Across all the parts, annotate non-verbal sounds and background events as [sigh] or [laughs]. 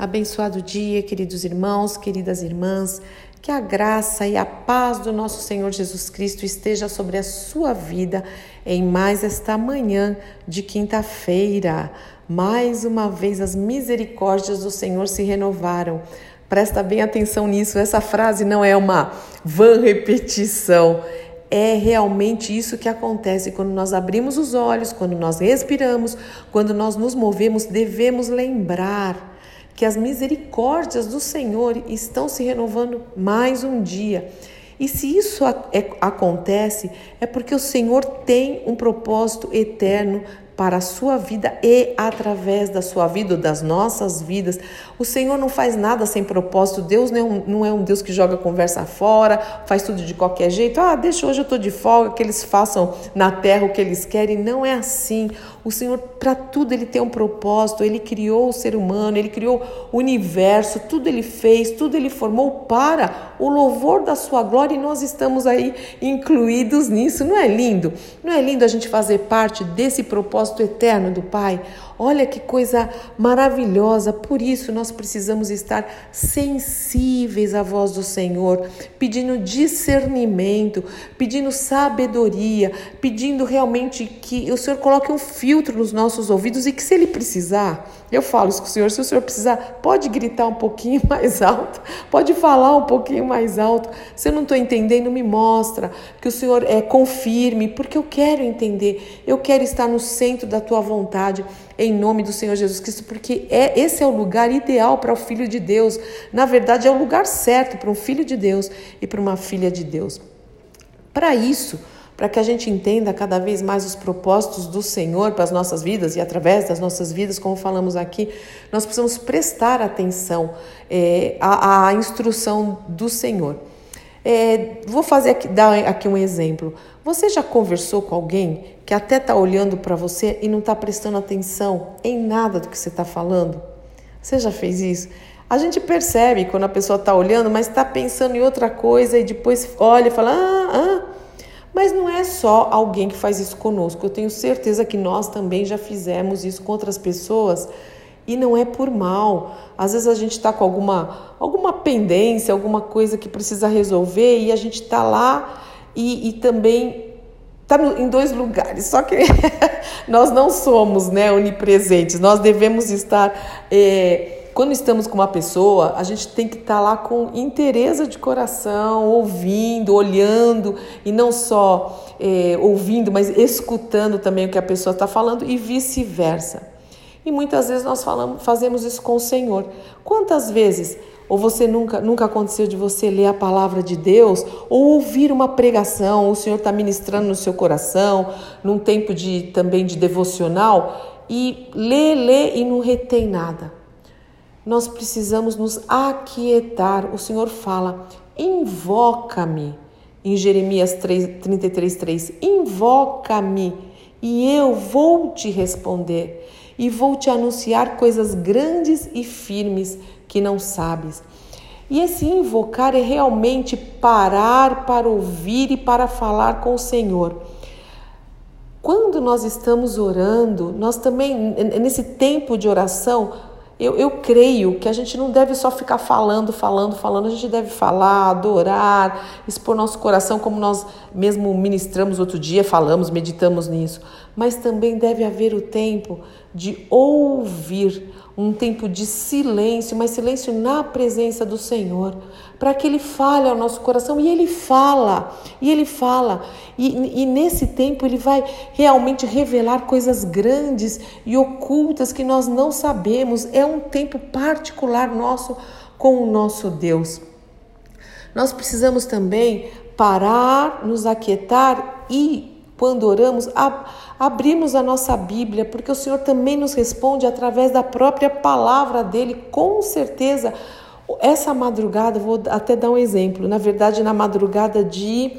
Abençoado dia, queridos irmãos, queridas irmãs. Que a graça e a paz do nosso Senhor Jesus Cristo esteja sobre a sua vida em mais esta manhã de quinta-feira. Mais uma vez as misericórdias do Senhor se renovaram. Presta bem atenção nisso, essa frase não é uma vã repetição. É realmente isso que acontece quando nós abrimos os olhos, quando nós respiramos, quando nós nos movemos, devemos lembrar que as misericórdias do Senhor estão se renovando mais um dia. E se isso é, acontece, é porque o Senhor tem um propósito eterno para a sua vida e através da sua vida, das nossas vidas. O Senhor não faz nada sem propósito. Deus não é, um, é Deus que joga conversa fora, faz tudo de qualquer jeito. Ah, deixa hoje eu estou de folga, que eles façam na terra o que eles querem. Não é assim. O Senhor, para tudo, Ele tem um propósito. Ele criou o ser humano, Ele criou o universo, tudo Ele fez, tudo Ele formou para o louvor da Sua glória e nós estamos aí incluídos nisso. Não é lindo? Não é lindo a gente fazer parte desse propósito? Propósito eterno do Pai. Olha que coisa maravilhosa. Por isso nós precisamos estar sensíveis à voz do Senhor, pedindo discernimento, pedindo sabedoria, pedindo realmente que o Senhor coloque um filtro nos nossos ouvidos e que se ele precisar, eu falo isso com o Senhor, se o Senhor precisar, pode gritar um pouquinho [laughs] mais alto, pode falar um pouquinho mais alto. Se eu não estou entendendo, me mostra que o Senhor é confirme, porque eu quero entender, eu quero estar no centro da tua vontade em nome do Senhor Jesus Cristo, porque é esse é o lugar ideal para o filho de Deus. Na verdade, é o lugar certo para um filho de Deus e para uma filha de Deus. Para isso, para que a gente entenda cada vez mais os propósitos do Senhor para as nossas vidas e através das nossas vidas, como falamos aqui, nós precisamos prestar atenção é, à, à instrução do Senhor. É, vou fazer aqui, dar aqui um exemplo. Você já conversou com alguém que até está olhando para você e não está prestando atenção em nada do que você está falando? Você já fez isso? A gente percebe quando a pessoa está olhando, mas está pensando em outra coisa e depois olha e fala: ah, ah. Mas não é só alguém que faz isso conosco. Eu tenho certeza que nós também já fizemos isso com outras pessoas e não é por mal. Às vezes a gente está com alguma, alguma pendência, alguma coisa que precisa resolver e a gente está lá e, e também está em dois lugares. Só que [laughs] nós não somos né, onipresentes, nós devemos estar. É, quando estamos com uma pessoa, a gente tem que estar tá lá com interesse de coração, ouvindo, olhando, e não só é, ouvindo, mas escutando também o que a pessoa está falando e vice-versa. E muitas vezes nós falamos, fazemos isso com o Senhor. Quantas vezes, ou você nunca, nunca aconteceu de você ler a palavra de Deus, ou ouvir uma pregação, o Senhor está ministrando no seu coração, num tempo de também de devocional, e lê, lê e não retém nada. Nós precisamos nos aquietar. O Senhor fala: invoca-me. Em Jeremias 3, 33, 3, invoca-me e eu vou te responder e vou te anunciar coisas grandes e firmes que não sabes. E esse invocar é realmente parar para ouvir e para falar com o Senhor. Quando nós estamos orando, nós também, nesse tempo de oração, eu, eu creio que a gente não deve só ficar falando, falando, falando, a gente deve falar, adorar, expor nosso coração, como nós mesmo ministramos outro dia, falamos, meditamos nisso. Mas também deve haver o tempo de ouvir, um tempo de silêncio, mas silêncio na presença do Senhor, para que Ele fale ao nosso coração. E Ele fala, e Ele fala. E, e nesse tempo Ele vai realmente revelar coisas grandes e ocultas que nós não sabemos. É um tempo particular nosso com o nosso Deus. Nós precisamos também parar, nos aquietar e quando oramos, abrimos a nossa Bíblia, porque o Senhor também nos responde através da própria palavra dele, com certeza. Essa madrugada, vou até dar um exemplo. Na verdade, na madrugada de,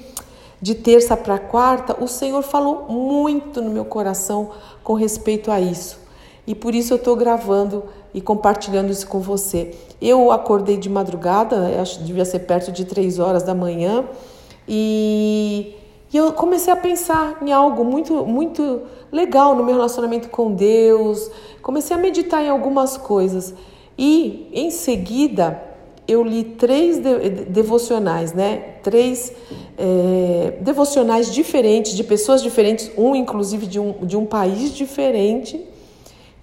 de terça para quarta, o Senhor falou muito no meu coração com respeito a isso. E por isso eu estou gravando e compartilhando isso com você. Eu acordei de madrugada, acho que devia ser perto de três horas da manhã, e e eu comecei a pensar em algo muito, muito legal no meu relacionamento com Deus. Comecei a meditar em algumas coisas. E em seguida eu li três devocionais, né? Três é, devocionais diferentes, de pessoas diferentes, um inclusive de um, de um país diferente,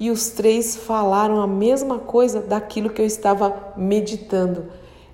e os três falaram a mesma coisa daquilo que eu estava meditando.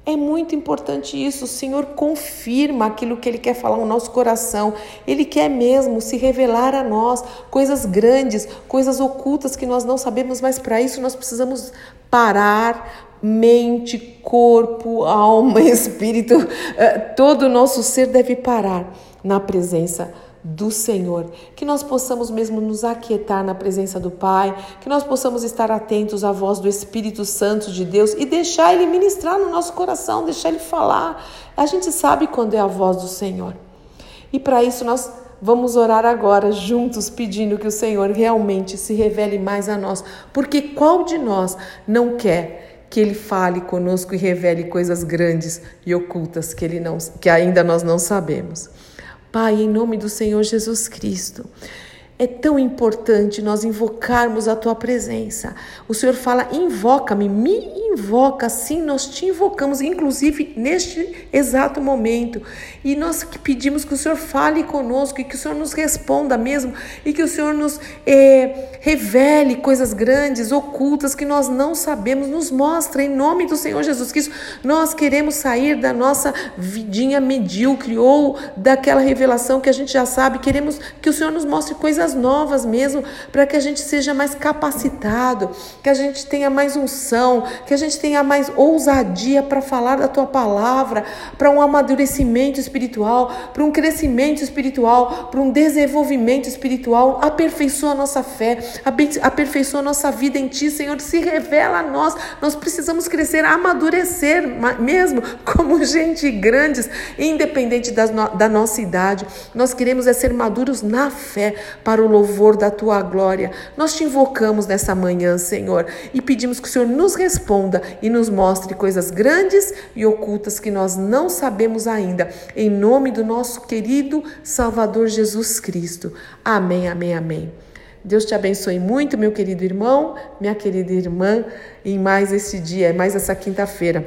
É muito importante isso. O Senhor confirma aquilo que Ele quer falar no nosso coração. Ele quer mesmo se revelar a nós coisas grandes, coisas ocultas que nós não sabemos, mas para isso nós precisamos parar, mente, corpo, alma, [laughs] espírito, eh, todo o nosso ser deve parar na presença do Senhor. Que nós possamos mesmo nos aquietar na presença do Pai, que nós possamos estar atentos à voz do Espírito Santo de Deus e deixar Ele ministrar no nosso coração, deixar Ele falar. A gente sabe quando é a voz do Senhor. E para isso nós Vamos orar agora juntos, pedindo que o Senhor realmente se revele mais a nós, porque qual de nós não quer que ele fale conosco e revele coisas grandes e ocultas que ele não que ainda nós não sabemos. Pai, em nome do Senhor Jesus Cristo, é tão importante nós invocarmos a tua presença. O Senhor fala: invoca-me, me invoca, sim, nós te invocamos, inclusive neste exato momento. E nós pedimos que o Senhor fale conosco e que o Senhor nos responda mesmo e que o Senhor nos é, revele coisas grandes, ocultas que nós não sabemos, nos mostra em nome do Senhor Jesus Cristo. Nós queremos sair da nossa vidinha medíocre ou daquela revelação que a gente já sabe, queremos que o Senhor nos mostre coisas coisas novas mesmo, para que a gente seja mais capacitado, que a gente tenha mais unção, que a gente tenha mais ousadia para falar da tua palavra, para um amadurecimento espiritual, para um crescimento espiritual, para um desenvolvimento espiritual. Aperfeiçoa a nossa fé, aperfeiçoa a nossa vida em ti, Senhor. Se revela a nós. Nós precisamos crescer, amadurecer mesmo como [laughs] gente grandes, independente da, da nossa idade. Nós queremos é ser maduros na fé, para o louvor da tua glória. Nós te invocamos nessa manhã, Senhor, e pedimos que o Senhor nos responda e nos mostre coisas grandes e ocultas que nós não sabemos ainda. Em nome do nosso querido Salvador Jesus Cristo. Amém, amém, amém. Deus te abençoe muito, meu querido irmão, minha querida irmã, em mais esse dia, mais essa quinta-feira.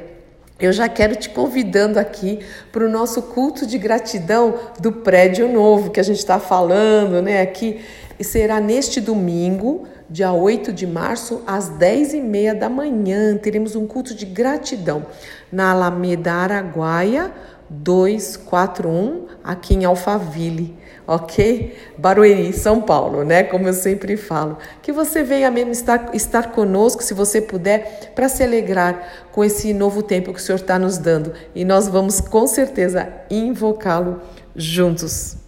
Eu já quero te convidando aqui para o nosso culto de gratidão do prédio novo que a gente está falando, né? Aqui e será neste domingo, dia 8 de março, às 10h30 da manhã. Teremos um culto de gratidão na Alameda Araguaia 241, aqui em Alphaville ok? Barueri, São Paulo, né? Como eu sempre falo. Que você venha mesmo estar, estar conosco, se você puder, para se alegrar com esse novo tempo que o Senhor está nos dando. E nós vamos com certeza invocá-lo juntos.